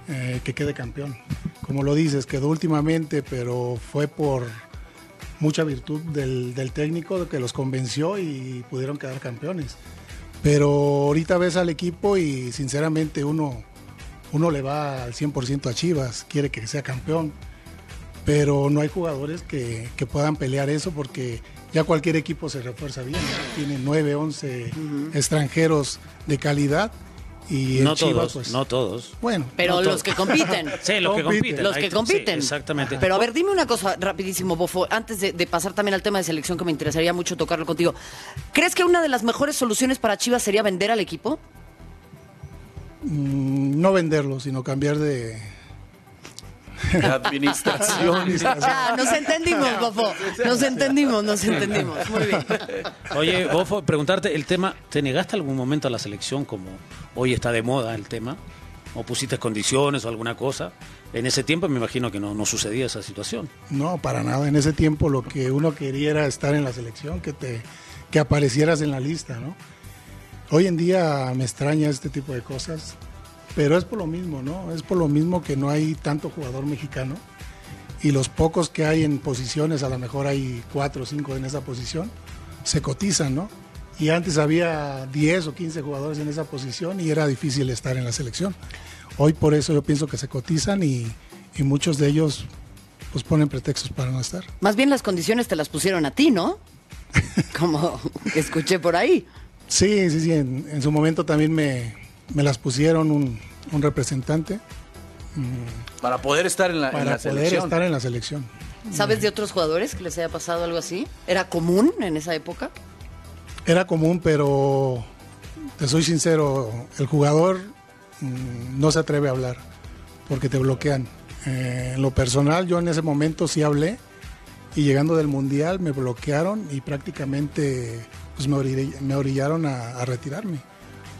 H: eh, que quede campeón. Como lo dices, quedó últimamente, pero fue por mucha virtud del, del técnico que los convenció y pudieron quedar campeones. Pero ahorita ves al equipo y sinceramente uno, uno le va al 100% a Chivas, quiere que sea campeón. Pero no hay jugadores que, que puedan pelear eso porque ya cualquier equipo se refuerza bien. ¿no? Tiene 9, 11 extranjeros de calidad. Y
C: No
H: Chivas,
C: todos,
H: pues,
C: no todos.
H: Bueno,
A: Pero
C: No
A: los
C: todos.
A: que compiten.
C: Sí, los que
H: Compiten.
A: Los que compiten.
C: sí, exactamente.
A: Pero a ver, dime una cosa rapidísimo, Bofo, antes de, de pasar también al tema de selección que me interesaría mucho tocarlo contigo. ¿Crees que una de las mejores soluciones para Chivas sería vender al equipo?
H: mm, no venderlo, sino cambiar de,
B: La administración.
A: Ah, nos entendimos, Bofo. Nos entendimos, nos entendimos. Muy bien.
C: Oye, Bofo, preguntarte el tema, ¿te negaste algún momento a la selección como hoy está de moda el tema? ¿O pusiste condiciones o alguna cosa? En ese tiempo me imagino que no, no sucedía esa situación.
H: No, para nada. En ese tiempo lo que uno quería era estar en la selección, que te que aparecieras en la lista, ¿no? Hoy en día me extraña este tipo de cosas, pero es por lo mismo, ¿no? Es por lo mismo que no hay tanto jugador mexicano y los pocos que hay en posiciones, a lo mejor hay cuatro o cinco en esa posición, se cotizan, ¿no? Y antes había 10 o 15 jugadores en esa posición y era difícil estar en la selección. Hoy por eso yo pienso que se cotizan y, y muchos de ellos pues ponen pretextos para no estar.
A: Más bien las condiciones te las pusieron a ti, ¿no? Como escuché por ahí.
H: Sí, sí, sí. En, en su momento también me, me las pusieron un, un representante
B: Para poder estar en la, en
H: para
B: la
H: poder
B: selección.
H: estar en la selección.
A: ¿Sabes de otros jugadores que les haya pasado algo así? ¿Era común en esa época?
H: Era común, pero te soy sincero, el jugador mm, no se atreve a hablar porque te bloquean. Eh, en lo personal, yo en ese momento sí hablé y llegando del mundial me bloquearon y prácticamente pues, me, orillé- me orillaron a, a retirarme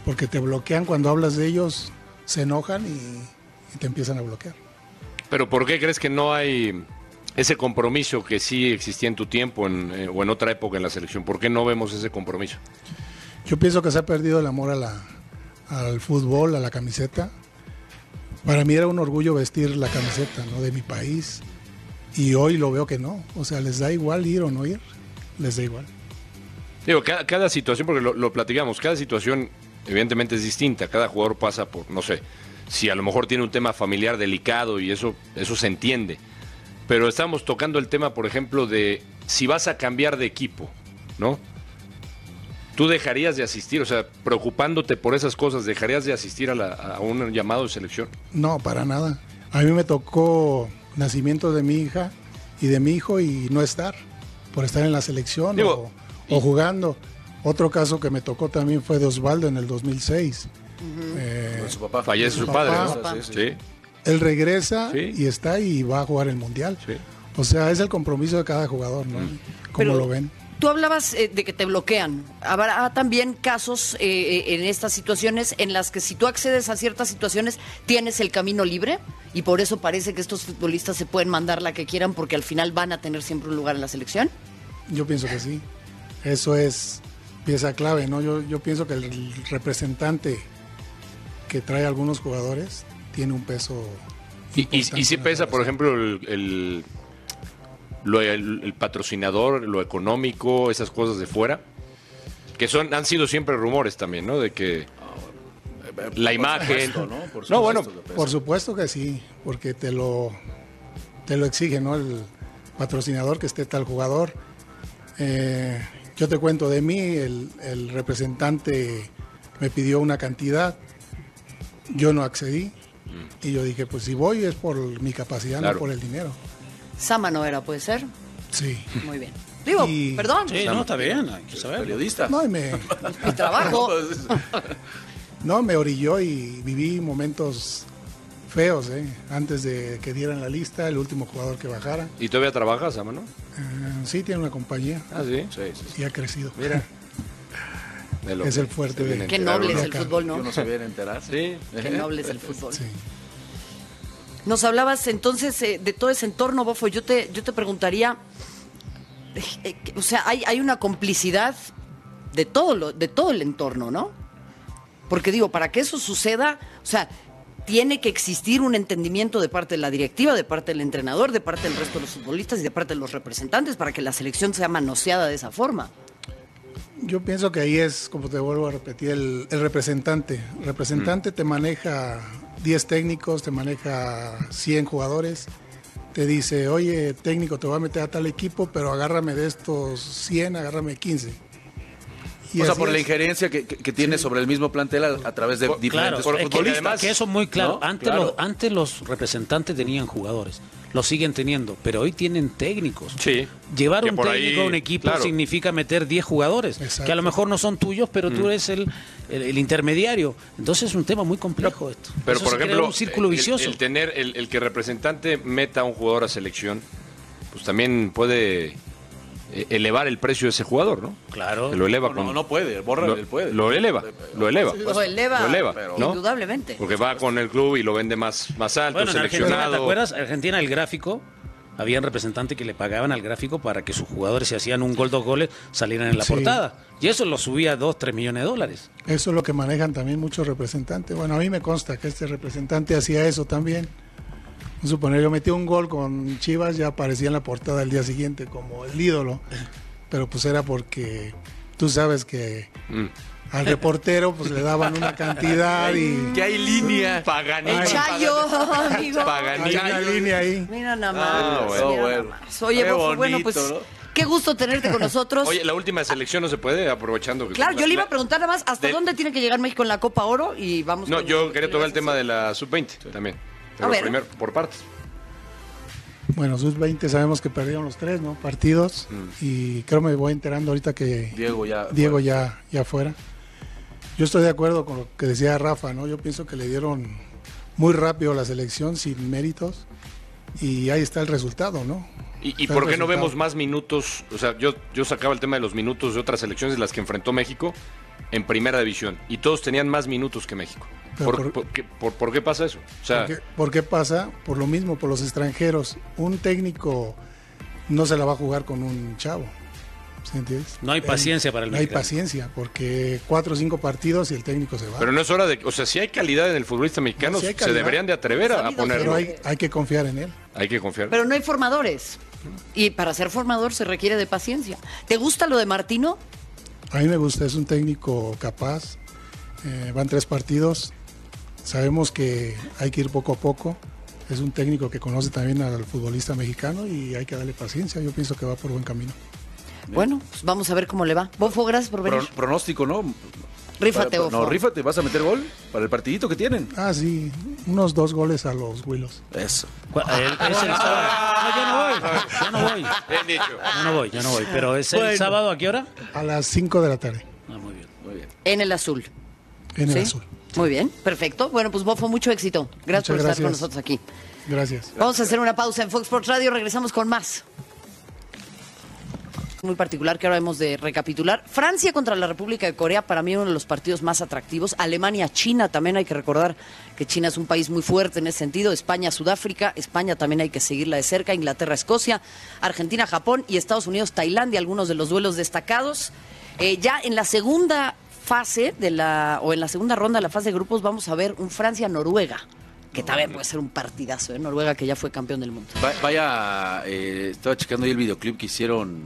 H: porque te bloquean cuando hablas de ellos, se enojan y- y te empiezan a bloquear.
D: Pero ¿por qué crees que no hay ese compromiso que sí existía en tu tiempo en, eh, o en otra época en la selección? ¿Por qué no vemos ese compromiso?
H: Yo pienso que se ha perdido el amor a la, al fútbol, a la camiseta. Para mí era un orgullo vestir la camiseta ¿no? de mi país y hoy lo veo que no. O sea, les da igual ir o no ir, les da igual.
D: Digo, cada, cada situación, porque lo, lo platicamos, cada situación evidentemente es distinta, cada jugador pasa por, no sé, si a lo mejor tiene un tema familiar delicado y eso, eso se entiende. Pero estamos tocando el tema, por ejemplo, de si vas a cambiar de equipo, ¿no? Tú dejarías de asistir, o sea, preocupándote por esas cosas, dejarías de asistir a, la- a un llamado de selección.
H: No, para nada. A mí me tocó nacimiento de mi hija y de mi hijo y no estar, por estar en la selección
D: Digo,
H: o, o jugando. Otro caso que me tocó también fue de Osvaldo en el 2006. Eh,
B: Con su papá.
D: Fallece su
H: Su
D: padre,
H: papá.
D: ¿no?
B: Sí, sí.
D: Sí.
H: él regresa
D: Sí.
H: y está y va a jugar el mundial.
D: Sí.
H: O sea, es el compromiso de cada jugador, ¿no? Como
A: Pero
H: lo ven.
A: Tú hablabas eh, de que te bloquean. Habrá también casos eh, eh, en estas situaciones en las que si tú accedes a ciertas situaciones tienes el camino libre y por eso parece que estos futbolistas se pueden mandar la que quieran porque al final van a tener siempre un lugar en la selección.
H: Yo pienso que sí. Eso es pieza clave, ¿no? Yo, yo pienso que el representante que trae a algunos jugadores tiene un peso.
D: Y, y, si pesa, por ejemplo, el, el, lo- el- el patrocinador, lo económico, esas cosas de fuera, que son han sido siempre rumores también, ¿no? De que la imagen...
B: supuesto, ¿no? Por
D: No, bueno,
B: supuesto que pesa.
H: Por supuesto que sí, porque te lo, te lo exige, ¿no? El patrocinador que esté tal jugador. Eh, yo te cuento de mí, el, el representante me pidió una cantidad, yo no accedí y yo dije, pues si voy es por mi capacidad,
D: Claro.
H: no por el dinero.
A: Sama no era, puede ser.
H: Sí.
A: Muy bien. Digo,
H: Y-
A: perdón,
C: Sí, no, está bien, hay que saberlo.
B: Periodista.
H: No, y me,
A: mi trabajo.
H: no, me orilló y viví momentos feos, ¿eh? Antes de que dieran la lista, el último jugador que bajara.
D: ¿Y todavía trabajas, Ama, no?
H: Eh, sí, tiene una compañía
D: Ah, sí.
B: Sí, sí, sí.
H: y ha crecido.
D: Mira. De lo
H: Es
D: que
H: el fuerte
D: se
H: de-
D: viene a
A: Qué noble es
D: uno.
A: el fútbol, ¿no?
B: Yo no sabía enterar.
D: Sí.
A: Qué noble es el fútbol.
H: Sí.
A: Nos hablabas entonces eh, de todo ese entorno, Bofo. Yo te, yo te preguntaría, eh, eh, o sea, hay, hay una complicidad de todo, lo, de todo el entorno, ¿no? Porque digo, para que eso suceda, o sea, tiene que existir un entendimiento de parte de la directiva, de parte del entrenador, de parte del resto de los futbolistas y de parte de los representantes para que la selección sea manoseada de esa forma.
H: Yo pienso que ahí es, como te vuelvo a repetir, el, representante. El representante te maneja 10 técnicos, te maneja 100 jugadores, te dice, oye, técnico, te voy a meter a tal equipo, pero agárrame de estos 100, agárrame 15
B: o sea, por la injerencia que, tiene sobre el mismo plantel a, través de diferentes
C: claro, futbolistas. Que, eso es muy claro. Antes, Los, antes los representantes tenían jugadores, lo siguen teniendo, pero hoy tienen técnicos.
D: Sí.
C: Llevar un técnico a un equipo significa meter 10 jugadores, que a lo mejor no son tuyos, pero tú mm. eres el, el, intermediario. Entonces es un tema muy complejo esto.
D: Pero por ejemplo, un círculo vicioso. El, tener el, el que representante meta a un jugador a selección, pues también puede elevar el precio de ese jugador, ¿no?
C: Claro.
D: lo eleva
B: no, no puede, borra,
D: lo,
B: él puede.
D: Lo eleva, lo eleva.
A: Lo eleva, lo eleva indudablemente.
D: Porque va con el club y lo vende más, más alto, seleccionado.
C: ¿Te acuerdas? Argentina, el gráfico, habían representantes que le pagaban al gráfico para que sus jugadores, si hacían un gol, dos goles, salieran en la portada. Y eso lo subía a dos, tres millones de dólares.
H: Eso es lo que manejan también muchos representantes. Bueno, a mí me consta que este representante hacía eso también suponer, yo metí un gol con Chivas, ya aparecía en la portada el día siguiente como el ídolo, pero pues era porque tú sabes que mm. al reportero pues le daban una cantidad y...
B: Que hay línea.
A: Paganini. Chayo, amigo.
H: Paganini. Hay una línea ahí.
A: Mira nada más. Ah, bueno, Oye, bueno, pues... Qué gusto tenerte con nosotros.
D: Oye, la última selección no se puede, aprovechando que...
A: Claro, yo le iba a preguntar nada más, ¿hasta dónde tiene que llegar México en la Copa Oro? Y vamos
D: No, yo quería tocar el tema de la Sub-20 también primero, por partes.
H: Bueno, sus 20 sabemos que perdieron los tres, ¿no? Partidos. Mm. Y creo me voy enterando ahorita que
B: Diego ya
H: Diego ya, ya fuera. Yo estoy de acuerdo con lo que decía Rafa, ¿no? Yo pienso que le dieron muy rápido la selección sin méritos y ahí está el resultado, ¿no?
D: ¿Y, por qué no vemos más minutos? O sea, yo, yo sacaba el tema de los minutos de otras selecciones de las que enfrentó México en primera división y todos tenían más minutos que México. Por, qué, pasa eso?
H: ¿Por, qué, pasa? Por lo mismo, por los extranjeros. Un técnico no se la va a jugar con un chavo. ¿Sí entiendes?
C: No hay paciencia para el
H: No hay paciencia, porque cuatro o cinco partidos y el técnico se va.
D: Pero no es hora de. O sea, si hay calidad en el futbolista mexicano, se deberían de atrever a, ponerlo.
H: Pero hay, que confiar en él.
D: Hay que confiar.
A: Pero no hay formadores. Y para ser formador se requiere de paciencia. ¿Te gusta lo de Martino?
H: A mí me gusta, es un técnico capaz. Eh, van tres partidos, Sabemos que hay que ir poco a poco. Es un técnico que conoce también al futbolista mexicano y hay que darle paciencia. Yo pienso que va por buen camino.
A: Bueno, pues vamos a ver cómo le va. Bofo, gracias por venir.
B: pronóstico, ¿no?
A: Rífate, Bofo.
B: No, rífate, ¿vas a meter gol para el partidito que tienen?
H: Ah, sí, unos dos goles a los Willos.
B: Eso.
C: El, es el sábado. No, yo no voy. Yo no voy.
D: Bien dicho.
C: Yo no voy, yo no voy. Pero es el sábado, ¿a qué hora?
H: A las 5 de la tarde.
C: Ah, muy bien, muy bien.
A: En el azul.
H: En el azul.
A: Muy bien, perfecto. Bueno, pues Bofo, mucho éxito. Gracias por estar con nosotros aquí.
H: Gracias.
A: Vamos a hacer una pausa en Fox Sports Radio, regresamos con más. Muy particular que ahora hemos de recapitular. Francia contra la República de Corea, para mí uno de los partidos más atractivos. Alemania-China, también hay que recordar que China es un país muy fuerte en ese sentido. España-Sudáfrica, España también hay que seguirla de cerca. Inglaterra-Escocia, Argentina-Japón y Estados Unidos-Tailandia, algunos de los duelos destacados. Eh, ya en la segunda fase de la, o en la segunda ronda de la fase de grupos vamos a ver un Francia-Noruega. Que también puede ser un partidazo, ¿eh? Noruega que ya fue campeón del mundo.
B: Vaya, eh, estaba checando ahí el videoclip que hicieron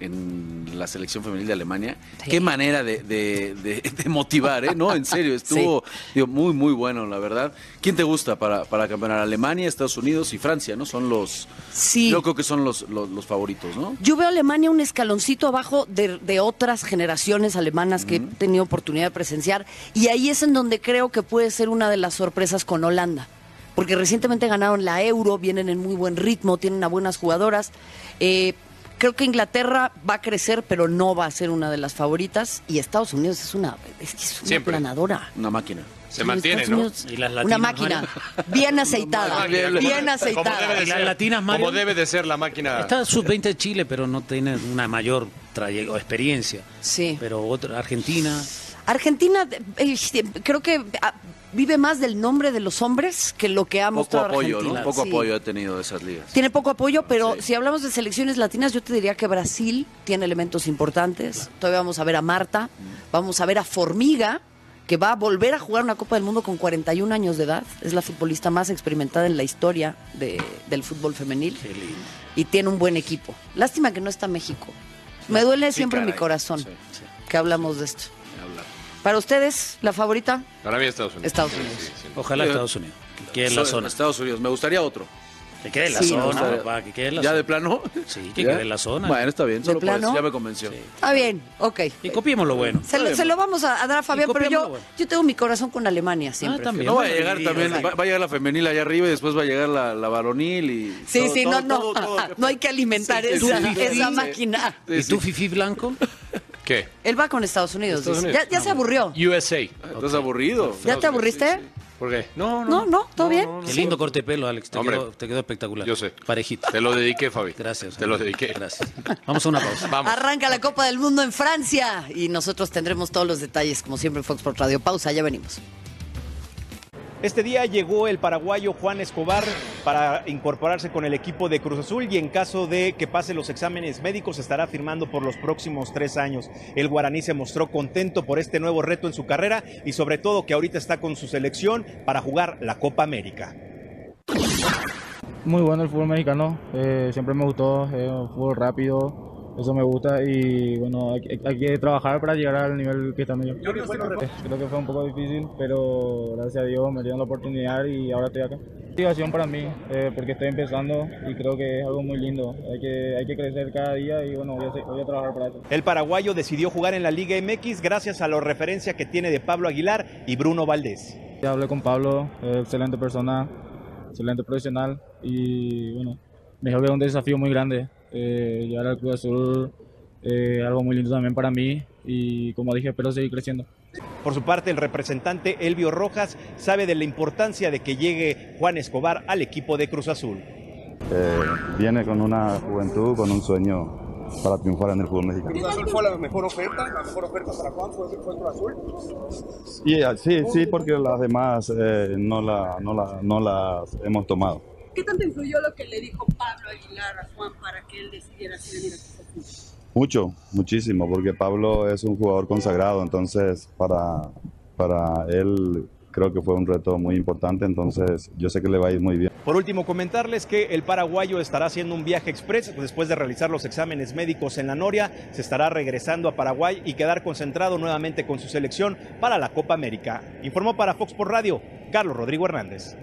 B: en la selección femenil de Alemania. Qué manera de, motivar, ¿eh? No, en serio, estuvo muy, muy bueno, la verdad. ¿Quién te gusta para, para campeonar? Alemania, Estados Unidos y Francia, ¿no? Son los...
A: Sí.
B: Yo creo que son los, los, favoritos, ¿no?
A: Yo veo a Alemania un escaloncito abajo de, otras generaciones alemanas que he tenido oportunidad de presenciar y ahí es en donde creo que puede ser una de las sorpresas con Holanda porque recientemente ganaron la Euro, vienen en muy buen ritmo, tienen a buenas jugadoras. Eh, Creo que Inglaterra va a crecer, pero no va a ser una de las favoritas. Y Estados Unidos es una, es una planadora.
B: Una máquina.
D: Se mantiene, ¿no?
A: una máquina bien aceitada, bien aceitada.
C: Como las latinas,
D: Como debe de ser la máquina.
C: Está sub-20 de Chile, pero no tiene una mayor experiencia.
A: Sí.
C: Pero otra, Argentina.
A: Argentina, eh, creo que ah, vive más del nombre de los hombres que lo que ha
B: Poco
A: mostrado
B: apoyo,
A: Argentina.
B: ¿no? Poco
A: Sí.
B: apoyo ha tenido de esas ligas.
A: Tiene poco apoyo, pero
B: Sí.
A: si hablamos de selecciones latinas, yo te diría que Brasil tiene elementos importantes. Todavía vamos a ver a Marta, vamos a ver a Formiga, que va a volver a jugar una Copa del Mundo con 41 años de edad. Es la futbolista más experimentada en la historia de- del fútbol femenil. Y tiene un buen equipo. Lástima que no está México. Me duele
B: Sí,
A: siempre mi corazón que hablamos de esto. Para ustedes, la favorita,
D: Para mí Estados Unidos.
A: Estados Unidos.
D: sí, sí.
C: Ojalá
B: Sí.
C: Estados Unidos. Que quede en la zona.
B: Estados Unidos. Me gustaría otro.
C: Que quede en la
A: Sí,
C: zona,
A: ¿no?
C: papá, que quede en la
B: ¿Ya
C: zona.
B: de plano?
C: Sí, que
B: ¿Ya?
C: quede en la zona.
B: Bueno, está bien.
A: ¿De
B: Solo por eso,
A: plano?
B: ya me convenció.
A: Está bien, ok.
C: Y copiemos lo bueno.
A: Se lo, se lo vamos a, a dar a Fabián, pero yo,
C: bueno.
A: yo tengo mi corazón con Alemania siempre.
C: Ah, también.
B: No va a llegar también, va, va a llegar la femenil allá arriba y después va a llegar la, la varonil y...
A: Sí,
B: todo-
A: sí,
B: todo-
A: no, no,
B: todo- todo-
A: no hay que alimentar esa, esa máquina.
C: ¿Y tú, Fifi Blanco?
D: ¿Qué?
A: Él va con Estados Unidos.
D: Estados
A: dice.
D: Unidos.
A: Ya, ya se aburrió.
D: USA.
B: Estás aburrido.
A: ¿Ya te aburriste?
D: ¿Por qué? No,
A: No, no, ¿todo bien?
C: Qué lindo corte de pelo, Alex. Te,
D: Hombre.
C: quedó, te quedó espectacular.
D: Yo sé.
C: Parejito.
D: Te lo dediqué, Fabi.
C: Gracias.
D: Te lo dediqué.
C: Gracias. Vamos a una pausa.
D: Vamos.
A: Arranca la Copa del Mundo en Francia y nosotros tendremos todos los detalles, como siempre, en Fox por Radio. Pausa, ya venimos.
I: Este día llegó el paraguayo Juan Escobar para incorporarse con el equipo de Cruz Azul y en caso de que pase los exámenes médicos estará firmando por los próximos tres años. El guaraní se mostró contento por este nuevo reto en su carrera y sobre todo que ahorita está con su selección para jugar la Copa América.
J: Muy bueno el fútbol mexicano, eh, siempre me gustó, un fútbol rápido, eso me gusta y bueno, hay, hay- hay que trabajar para llegar al nivel que estamos yo. Eh, Creo que fue un poco difícil, pero gracias a Dios me dieron la oportunidad y ahora estoy acá. Motivación para mí, eh, porque estoy empezando y creo que es algo muy lindo, hay que, hay que crecer cada día y bueno, voy a, voy a trabajar para eso.
I: El paraguayo decidió jugar en la Liga MX gracias a la referencia que tiene de Pablo Aguilar y Bruno Valdés.
J: Ya hablé con Pablo, eh, excelente persona, excelente profesional y bueno, me dijo que es un desafío muy grande eh, llegar al Club Azul, eh, algo muy lindo también para mí y como dije, espero seguir creciendo.
I: Por su parte, el representante Elvio Rojas sabe de la importancia de que llegue Juan Escobar al equipo de Cruz Azul.
K: Eh, viene con una juventud, con un sueño para triunfar en el fútbol mexicano.
L: ¿Cruz Azul fue la mejor oferta? ¿La mejor oferta para Juan fue, fue Cruz Azul?
K: Y, eh, sí, sí, porque las demás eh, no, la, no, la, no las hemos tomado.
M: ¿Qué tanto influyó lo que le dijo Pablo Aguilar a Juan para que él decidiera si venir a?
K: Mucho, muchísimo, porque Pablo es un jugador consagrado, entonces para, para él creo que fue un reto muy importante, entonces yo sé que le va a ir muy bien.
I: Por último, comentarles que el paraguayo estará haciendo un viaje express después de realizar los exámenes médicos en la Noria, se estará regresando a Paraguay y quedar concentrado nuevamente con su selección para la Copa América. Informó para Fox por Radio, Carlos Rodrigo Hernández.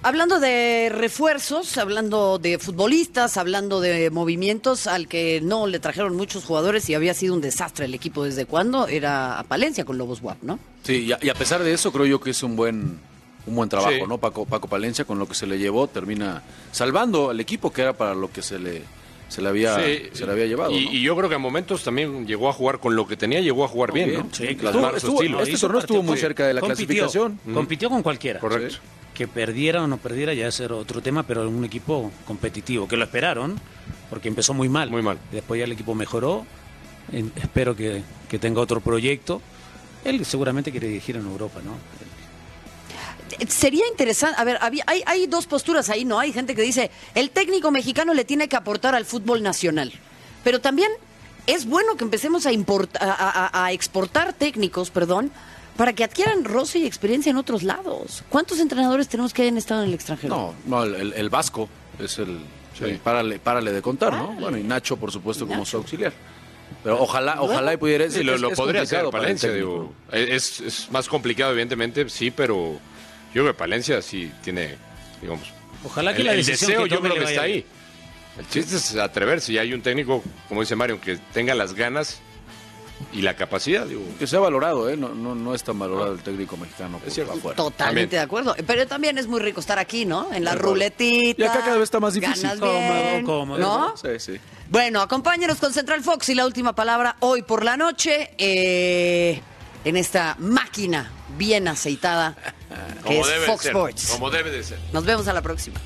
A: Hablando de refuerzos, hablando de futbolistas, hablando de movimientos al que no le trajeron muchos jugadores y había sido un desastre el equipo desde cuándo, era a Palencia con Lobos WAP, ¿no?
B: Sí, y a, y a pesar de eso creo yo que es un buen un buen trabajo,
D: Sí.
B: ¿no? Paco, Paco Palencia con lo que se le llevó termina salvando al equipo que era para lo que se le se le había
D: Sí,
B: se le había llevado.
D: Y,
B: ¿no?
D: y yo creo que a momentos también llegó a jugar con lo que tenía, llegó a jugar bien,
B: Bien,
D: ¿no?
B: sí, claro. Estuvo-
D: estilo.
B: este torneo estuvo muy cerca de la
C: compitió,
B: clasificación.
C: Compitió con cualquiera.
D: Correcto.
C: Que perdiera o no perdiera ya es otro tema, pero un equipo competitivo, que lo esperaron, porque empezó muy mal.
D: Muy mal.
C: Después ya el equipo mejoró. Espero que, que tenga otro proyecto. Él seguramente quiere dirigir en Europa, ¿no?
A: Sería interesante, a ver, había- hay, hay dos posturas ahí, ¿no? Hay gente que dice, el técnico mexicano le tiene que aportar al fútbol nacional, pero también es bueno que empecemos a, importa- a, a- a exportar técnicos, perdón, para que adquieran roce y experiencia en otros lados. ¿Cuántos entrenadores tenemos que hayan estado en el extranjero?
B: No, no, el, el- el Vasco es el,
D: Sí.
B: el párale, párale de contar, ¿no? Bueno, y Nacho, por supuesto, como su auxiliar. Pero ojalá, ojalá y pudiera.
D: Sí, lo, lo
B: es
D: podría hacer Palencia, digo. Es, es más complicado, evidentemente, sí, pero yo creo que Palencia sí tiene, digamos.
C: Ojalá que
D: el,
C: la
D: el
C: decisión
D: deseo
C: que
D: yo creo que está ahí. El chiste es atreverse y hay un técnico, como dice Mario, que tenga las ganas y la capacidad, digo.
B: Que sea valorado, ¿eh? No, no, no es tan valorado el técnico mexicano por
D: cierto.
B: afuera.
A: Totalmente
D: También.
A: de acuerdo. Pero también es muy rico estar aquí, ¿no? En la ruletita.
B: Y acá cada vez está más difícil.
A: ganas
C: Cómodo,
A: bien,
C: cómodo.
A: ¿No?
B: Sí, sí.
A: Bueno, acompáñenos con Central Fox y la última palabra hoy por la noche eh, en esta máquina bien aceitada que
D: Como
A: es
D: debe de
A: Fox
D: ser.
A: Sports.
D: Como debe de ser.
A: Nos vemos a la próxima.